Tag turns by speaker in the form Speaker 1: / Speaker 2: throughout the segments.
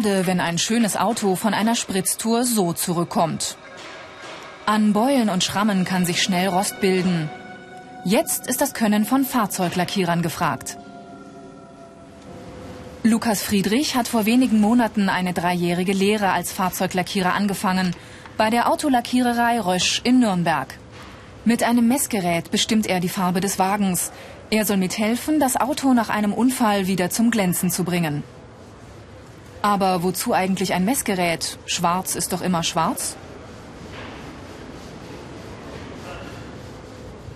Speaker 1: Schade, wenn ein schönes Auto von einer Spritztour so zurückkommt. An Beulen und Schrammen kann sich schnell Rost bilden. Jetzt ist das Können von Fahrzeuglackierern gefragt. Lukas Friedrich hat vor wenigen Monaten eine dreijährige Lehre als Fahrzeuglackierer angefangen, bei der Autolackiererei Rösch in Nürnberg. Mit einem Messgerät bestimmt er die Farbe des Wagens. Er soll mithelfen, das Auto nach einem Unfall wieder zum Glänzen zu bringen. Aber wozu eigentlich ein Messgerät? Schwarz ist doch immer schwarz.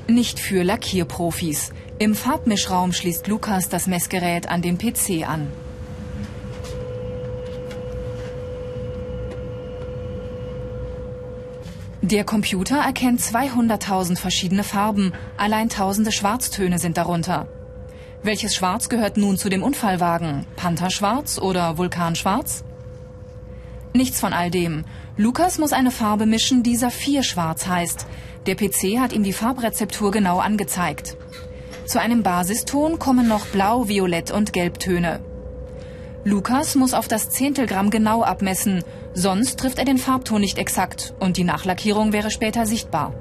Speaker 1: Nicht für Lackierprofis. Im Farbmischraum schließt Lukas das Messgerät an den PC an. Der Computer erkennt 200.000 verschiedene Farben, allein tausende Schwarztöne sind darunter. Welches Schwarz gehört nun zu dem Unfallwagen? Pantherschwarz oder Vulkanschwarz? Nichts von all dem. Lukas muss eine Farbe mischen, die Saphirschwarz heißt. Der PC hat ihm die Farbrezeptur genau angezeigt. Zu einem Basiston kommen noch Blau, Violett und Gelbtöne. Lukas muss auf das Zehntelgramm genau abmessen, sonst trifft er den Farbton nicht exakt und die Nachlackierung wäre später sichtbar.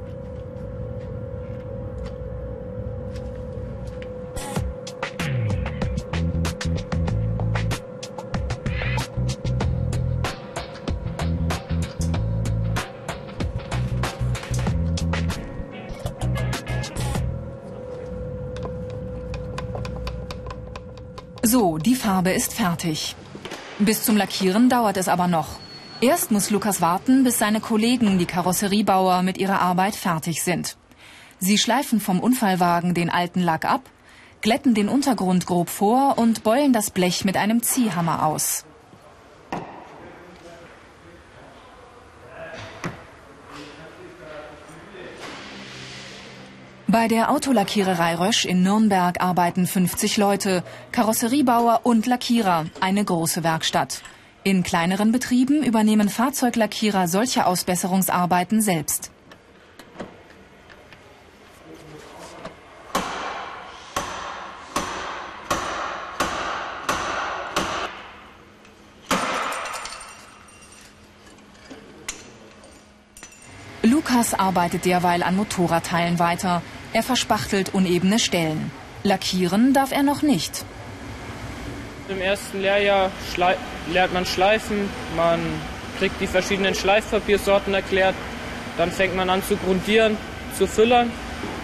Speaker 1: So, die Farbe ist fertig. Bis zum Lackieren dauert es aber noch. Erst muss Lukas warten, bis seine Kollegen, die Karosseriebauer, mit ihrer Arbeit fertig sind. Sie schleifen vom Unfallwagen den alten Lack ab, glätten den Untergrund grob vor und beulen das Blech mit einem Ziehhammer aus. Bei der Autolackiererei Rösch in Nürnberg arbeiten 50 Leute, Karosseriebauer und Lackierer, eine große Werkstatt. In kleineren Betrieben übernehmen Fahrzeuglackierer solche Ausbesserungsarbeiten selbst. Lukas arbeitet derweil an Motorradteilen weiter. Er verspachtelt unebene Stellen. Lackieren darf er noch nicht.
Speaker 2: Im ersten Lehrjahr lernt man Schleifen, man kriegt die verschiedenen Schleifpapiersorten erklärt, dann fängt man an zu grundieren, zu füllern.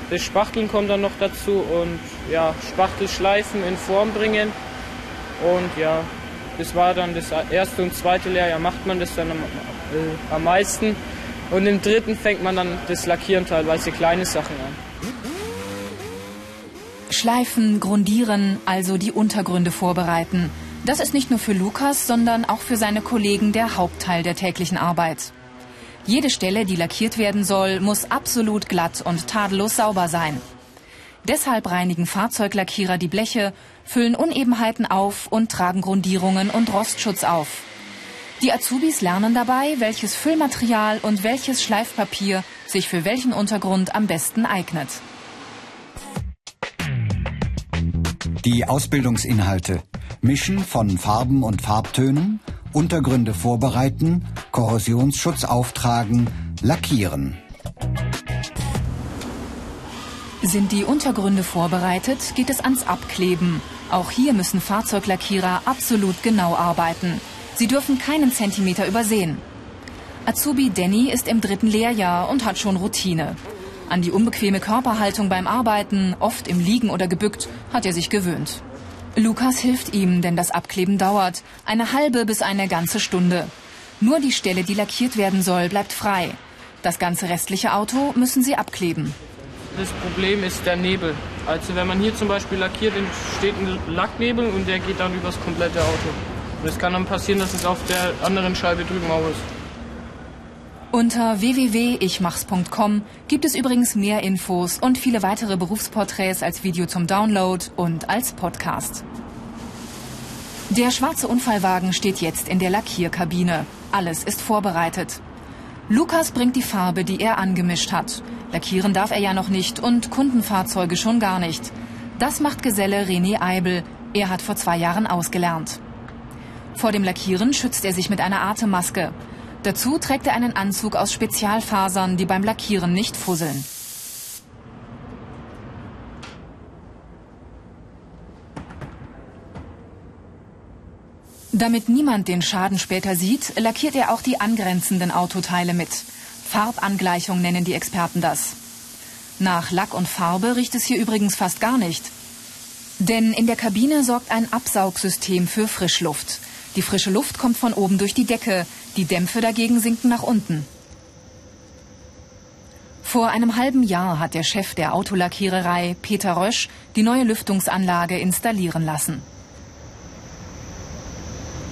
Speaker 2: Das Spachteln kommt dann noch dazu und ja, Spachtelschleifen in Form bringen. Und ja, das war dann das erste und zweite Lehrjahr, macht man das dann am, äh, am meisten. Und im dritten fängt man dann das Lackieren teilweise kleine Sachen an.
Speaker 1: Schleifen, grundieren, also die Untergründe vorbereiten. Das ist nicht nur für Lukas, sondern auch für seine Kollegen der Hauptteil der täglichen Arbeit. Jede Stelle, die lackiert werden soll, muss absolut glatt und tadellos sauber sein. Deshalb reinigen Fahrzeuglackierer die Bleche, füllen Unebenheiten auf und tragen Grundierungen und Rostschutz auf. Die Azubis lernen dabei, welches Füllmaterial und welches Schleifpapier sich für welchen Untergrund am besten eignet.
Speaker 3: Die Ausbildungsinhalte. Mischen von Farben und Farbtönen, Untergründe vorbereiten, Korrosionsschutz auftragen, lackieren.
Speaker 1: Sind die Untergründe vorbereitet, geht es ans Abkleben. Auch hier müssen Fahrzeuglackierer absolut genau arbeiten. Sie dürfen keinen Zentimeter übersehen. Azubi Danny ist im dritten Lehrjahr und hat schon Routine. An die unbequeme Körperhaltung beim Arbeiten, oft im Liegen oder gebückt, hat er sich gewöhnt. Lukas hilft ihm, denn das Abkleben dauert. Eine halbe bis eine ganze Stunde. Nur die Stelle, die lackiert werden soll, bleibt frei. Das ganze restliche Auto müssen sie abkleben.
Speaker 2: Das Problem ist der Nebel. Also wenn man hier zum Beispiel lackiert, entsteht ein Lacknebel und der geht dann übers komplette Auto. Und es kann dann passieren, dass es auf der anderen Scheibe drüben auch ist.
Speaker 1: Unter www.ichmachs.com gibt es übrigens mehr Infos und viele weitere Berufsporträts als Video zum Download und als Podcast. Der schwarze Unfallwagen steht jetzt in der Lackierkabine. Alles ist vorbereitet. Lukas bringt die Farbe, die er angemischt hat. Lackieren darf er ja noch nicht und Kundenfahrzeuge schon gar nicht. Das macht Geselle René Eibel. Er hat vor zwei Jahren ausgelernt. Vor dem Lackieren schützt er sich mit einer Atemmaske. Dazu trägt er einen Anzug aus Spezialfasern, die beim Lackieren nicht fusseln. Damit niemand den Schaden später sieht, lackiert er auch die angrenzenden Autoteile mit. Farbangleichung nennen die Experten das. Nach Lack und Farbe riecht es hier übrigens fast gar nicht. Denn in der Kabine sorgt ein Absaugsystem für Frischluft. Die frische Luft kommt von oben durch die Decke, die Dämpfe dagegen sinken nach unten. Vor einem halben Jahr hat der Chef der Autolackiererei, Peter Rösch, die neue Lüftungsanlage installieren lassen.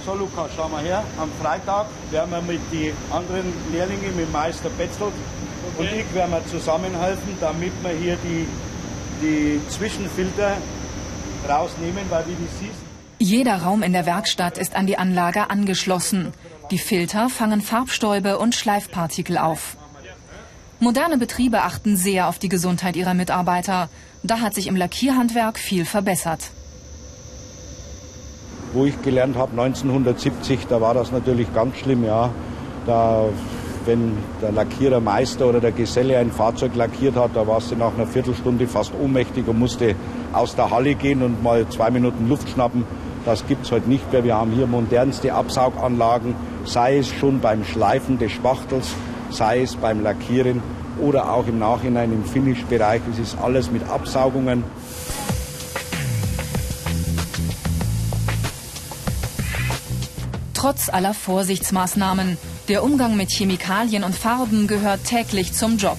Speaker 4: So Lukas, schau mal her, am Freitag werden wir mit den anderen Lehrlingen, mit Meister Betzel okay. und ich werden wir zusammenhelfen, damit wir hier die, die Zwischenfilter rausnehmen, weil wie du siehst,
Speaker 1: jeder Raum in der Werkstatt ist an die Anlage angeschlossen. Die Filter fangen Farbstäube und Schleifpartikel auf. Moderne Betriebe achten sehr auf die Gesundheit ihrer Mitarbeiter. Da hat sich im Lackierhandwerk viel verbessert.
Speaker 4: Wo ich gelernt habe, 1970, da war das natürlich ganz schlimm, ja. Da, wenn der Lackierermeister oder der Geselle ein Fahrzeug lackiert hat, da warst du nach einer Viertelstunde fast ohnmächtig und musste aus der Halle gehen und mal zwei Minuten Luft schnappen. Das gibt es heute nicht mehr. Wir haben hier modernste Absauganlagen, sei es schon beim Schleifen des Spachtels, sei es beim Lackieren oder auch im Nachhinein im Finish-Bereich. Es ist alles mit Absaugungen.
Speaker 1: Trotz aller Vorsichtsmaßnahmen, der Umgang mit Chemikalien und Farben gehört täglich zum Job.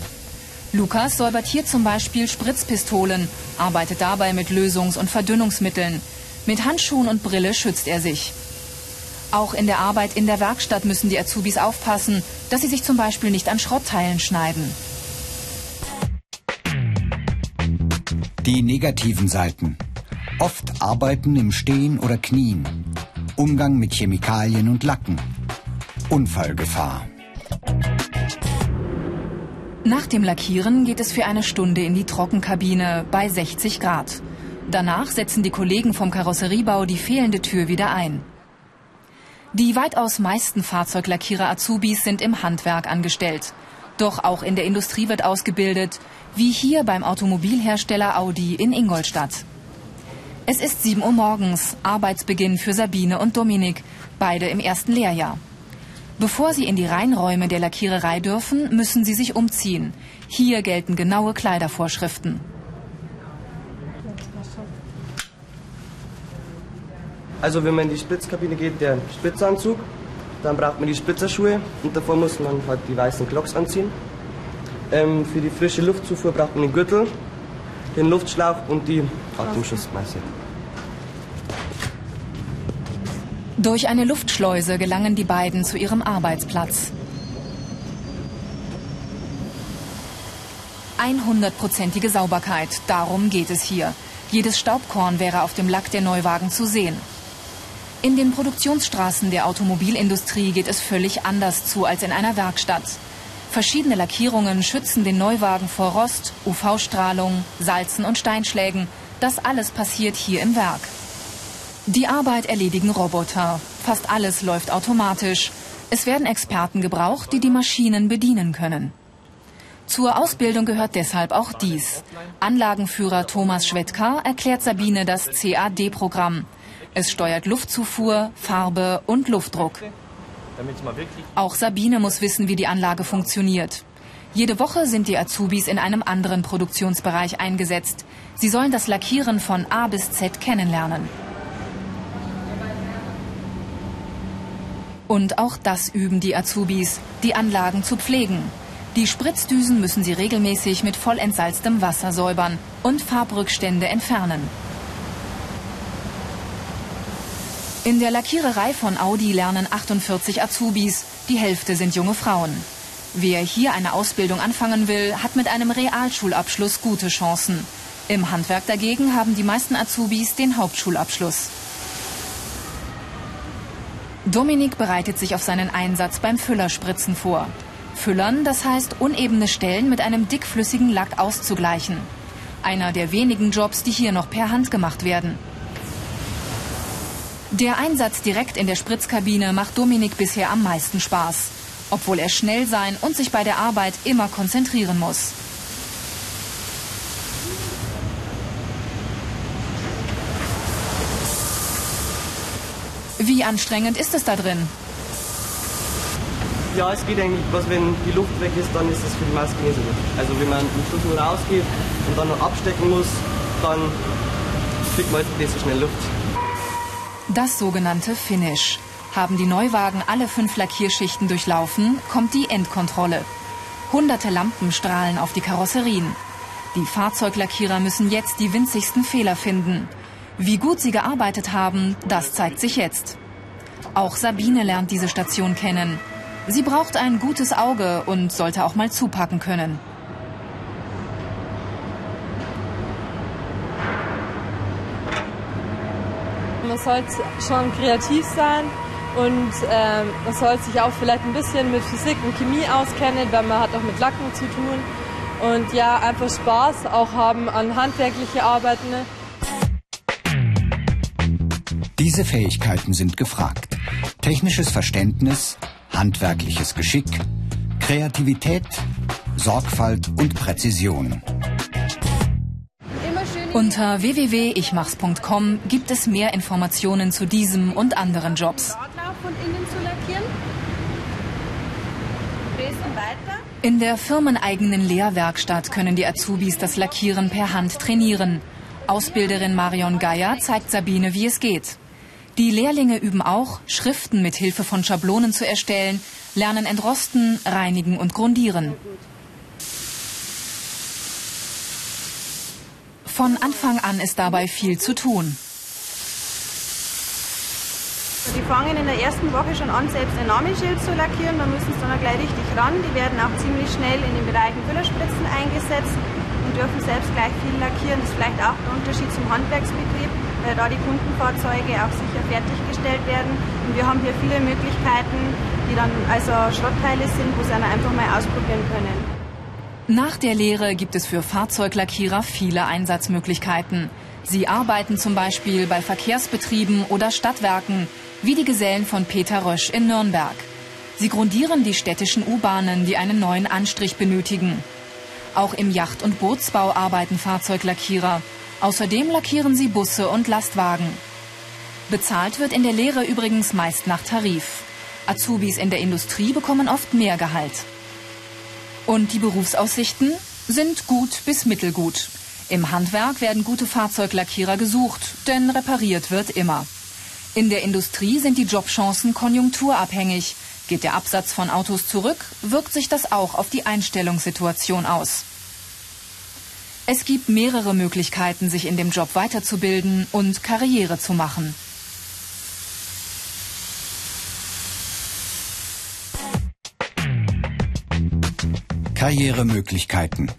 Speaker 1: Lukas säubert hier zum Beispiel Spritzpistolen, arbeitet dabei mit Lösungs- und Verdünnungsmitteln. Mit Handschuhen und Brille schützt er sich. Auch in der Arbeit in der Werkstatt müssen die Azubis aufpassen, dass sie sich zum Beispiel nicht an Schrottteilen schneiden.
Speaker 3: Die negativen Seiten. Oft Arbeiten im Stehen oder Knien. Umgang mit Chemikalien und Lacken. Unfallgefahr.
Speaker 1: Nach dem Lackieren geht es für eine Stunde in die Trockenkabine bei 60 Grad. Danach setzen die Kollegen vom Karosseriebau die fehlende Tür wieder ein. Die weitaus meisten Fahrzeuglackierer Azubis sind im Handwerk angestellt. Doch auch in der Industrie wird ausgebildet, wie hier beim Automobilhersteller Audi in Ingolstadt. Es ist 7 Uhr morgens, Arbeitsbeginn für Sabine und Dominik, beide im ersten Lehrjahr. Bevor sie in die Reinräume der Lackiererei dürfen, müssen sie sich umziehen. Hier gelten genaue Kleidervorschriften.
Speaker 5: Also wenn man in die Spritzkabine geht, der Spritzanzug, dann braucht man die Spritzerschuhe und davor muss man halt die weißen Glocks anziehen. Ähm, für die frische Luftzufuhr braucht man den Gürtel, den Luftschlauch und die Atemschutzmaske.
Speaker 1: Durch eine Luftschleuse gelangen die beiden zu ihrem Arbeitsplatz. 100%ige Sauberkeit, darum geht es hier. Jedes Staubkorn wäre auf dem Lack der Neuwagen zu sehen. In den Produktionsstraßen der Automobilindustrie geht es völlig anders zu als in einer Werkstatt. Verschiedene Lackierungen schützen den Neuwagen vor Rost, UV-Strahlung, Salzen und Steinschlägen. Das alles passiert hier im Werk. Die Arbeit erledigen Roboter. Fast alles läuft automatisch. Es werden Experten gebraucht, die die Maschinen bedienen können. Zur Ausbildung gehört deshalb auch dies. Anlagenführer Thomas Schwedka erklärt Sabine das CAD-Programm. Es steuert Luftzufuhr, Farbe und Luftdruck. Auch Sabine muss wissen, wie die Anlage funktioniert. Jede Woche sind die Azubis in einem anderen Produktionsbereich eingesetzt. Sie sollen das Lackieren von A bis Z kennenlernen. Und auch das üben die Azubis, die Anlagen zu pflegen. Die Spritzdüsen müssen sie regelmäßig mit voll entsalztem Wasser säubern und Farbrückstände entfernen. In der Lackiererei von Audi lernen 48 Azubis, die Hälfte sind junge Frauen. Wer hier eine Ausbildung anfangen will, hat mit einem Realschulabschluss gute Chancen. Im Handwerk dagegen haben die meisten Azubis den Hauptschulabschluss. Dominik bereitet sich auf seinen Einsatz beim Füllerspritzen vor. Füllern, das heißt unebene Stellen mit einem dickflüssigen Lack auszugleichen. Einer der wenigen Jobs, die hier noch per Hand gemacht werden. Der Einsatz direkt in der Spritzkabine macht Dominik bisher am meisten Spaß, obwohl er schnell sein und sich bei der Arbeit immer konzentrieren muss. Wie anstrengend ist es da drin?
Speaker 5: Ja, es geht eigentlich, was wenn die Luft weg ist, dann ist es für die meisten nicht so gut. Also wenn man mit Schluss nur rausgeht und dann noch abstecken muss, dann kriegt man nicht so schnell Luft.
Speaker 1: Das sogenannte Finish. Haben die Neuwagen alle fünf Lackierschichten durchlaufen, kommt die Endkontrolle. Hunderte Lampen strahlen auf die Karosserien. Die Fahrzeuglackierer müssen jetzt die winzigsten Fehler finden. Wie gut sie gearbeitet haben, das zeigt sich jetzt. Auch Sabine lernt diese Station kennen. Sie braucht ein gutes Auge und sollte auch mal zupacken können.
Speaker 6: Man sollte schon kreativ sein und ähm, man sollte sich auch vielleicht ein bisschen mit Physik und Chemie auskennen, weil man hat auch mit Lacken zu tun. Und ja, einfach Spaß auch haben an handwerkliche Arbeiten.
Speaker 3: Diese Fähigkeiten sind gefragt. Technisches Verständnis, handwerkliches Geschick, Kreativität, Sorgfalt und Präzision.
Speaker 1: Unter www.ichmachs.com gibt es mehr Informationen zu diesem und anderen Jobs. In der firmeneigenen Lehrwerkstatt können die Azubis das Lackieren per Hand trainieren. Ausbilderin Marion Geier zeigt Sabine, wie es geht. Die Lehrlinge üben auch, Schriften mit Hilfe von Schablonen zu erstellen, lernen entrosten, reinigen und grundieren. Von Anfang an ist dabei viel zu tun.
Speaker 7: Die fangen in der ersten Woche schon an, selbst ein Namensschild zu lackieren. Da müssen sie dann auch gleich richtig ran. Die werden auch ziemlich schnell in den Bereichen Füllerspritzen eingesetzt und dürfen selbst gleich viel lackieren. Das ist vielleicht auch der Unterschied zum Handwerksbetrieb weil da die Kundenfahrzeuge auch sicher fertiggestellt werden. Und wir haben hier viele Möglichkeiten, die dann also Schrottteile sind, wo sie dann einfach mal ausprobieren können.
Speaker 1: Nach der Lehre gibt es für Fahrzeuglackierer viele Einsatzmöglichkeiten. Sie arbeiten zum Beispiel bei Verkehrsbetrieben oder Stadtwerken, wie die Gesellen von Peter Rösch in Nürnberg. Sie grundieren die städtischen U-Bahnen, die einen neuen Anstrich benötigen. Auch im Yacht- und Bootsbau arbeiten Fahrzeuglackierer. Außerdem lackieren sie Busse und Lastwagen. Bezahlt wird in der Lehre übrigens meist nach Tarif. Azubis in der Industrie bekommen oft mehr Gehalt. Und die Berufsaussichten sind gut bis mittelgut. Im Handwerk werden gute Fahrzeuglackierer gesucht, denn repariert wird immer. In der Industrie sind die Jobchancen konjunkturabhängig. Geht der Absatz von Autos zurück, wirkt sich das auch auf die Einstellungssituation aus. Es gibt mehrere Möglichkeiten, sich in dem Job weiterzubilden und Karriere zu machen.
Speaker 3: Karrieremöglichkeiten.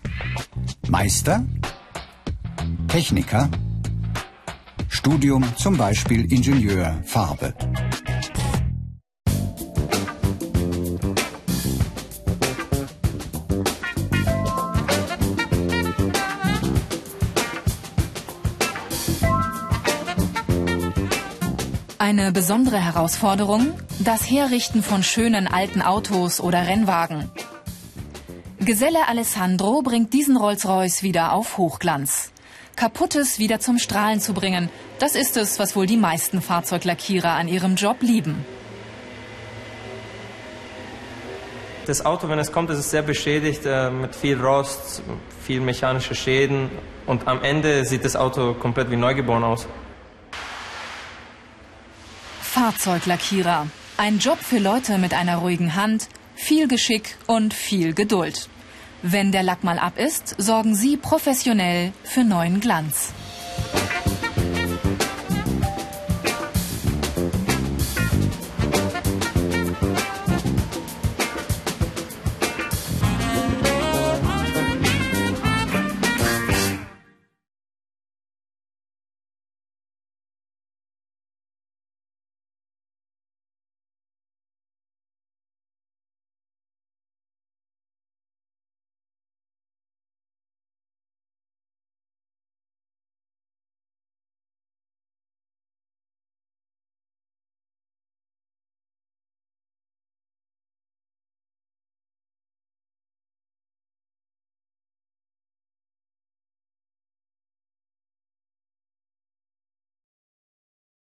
Speaker 3: Meister, Techniker, Studium zum Beispiel Ingenieur, Farbe.
Speaker 1: Eine besondere Herausforderung? Das Herrichten von schönen alten Autos oder Rennwagen. Geselle Alessandro bringt diesen Rolls-Royce wieder auf Hochglanz. Kaputtes wieder zum Strahlen zu bringen, das ist es, was wohl die meisten Fahrzeuglackierer an ihrem Job lieben.
Speaker 8: Das Auto, wenn es kommt, ist es sehr beschädigt, äh, mit viel Rost, viel mechanische Schäden und am Ende sieht das Auto komplett wie neugeboren aus.
Speaker 1: Fahrzeuglackierer. Ein Job für Leute mit einer ruhigen Hand, viel Geschick und viel Geduld. Wenn der Lack mal ab ist, sorgen sie professionell für neuen Glanz.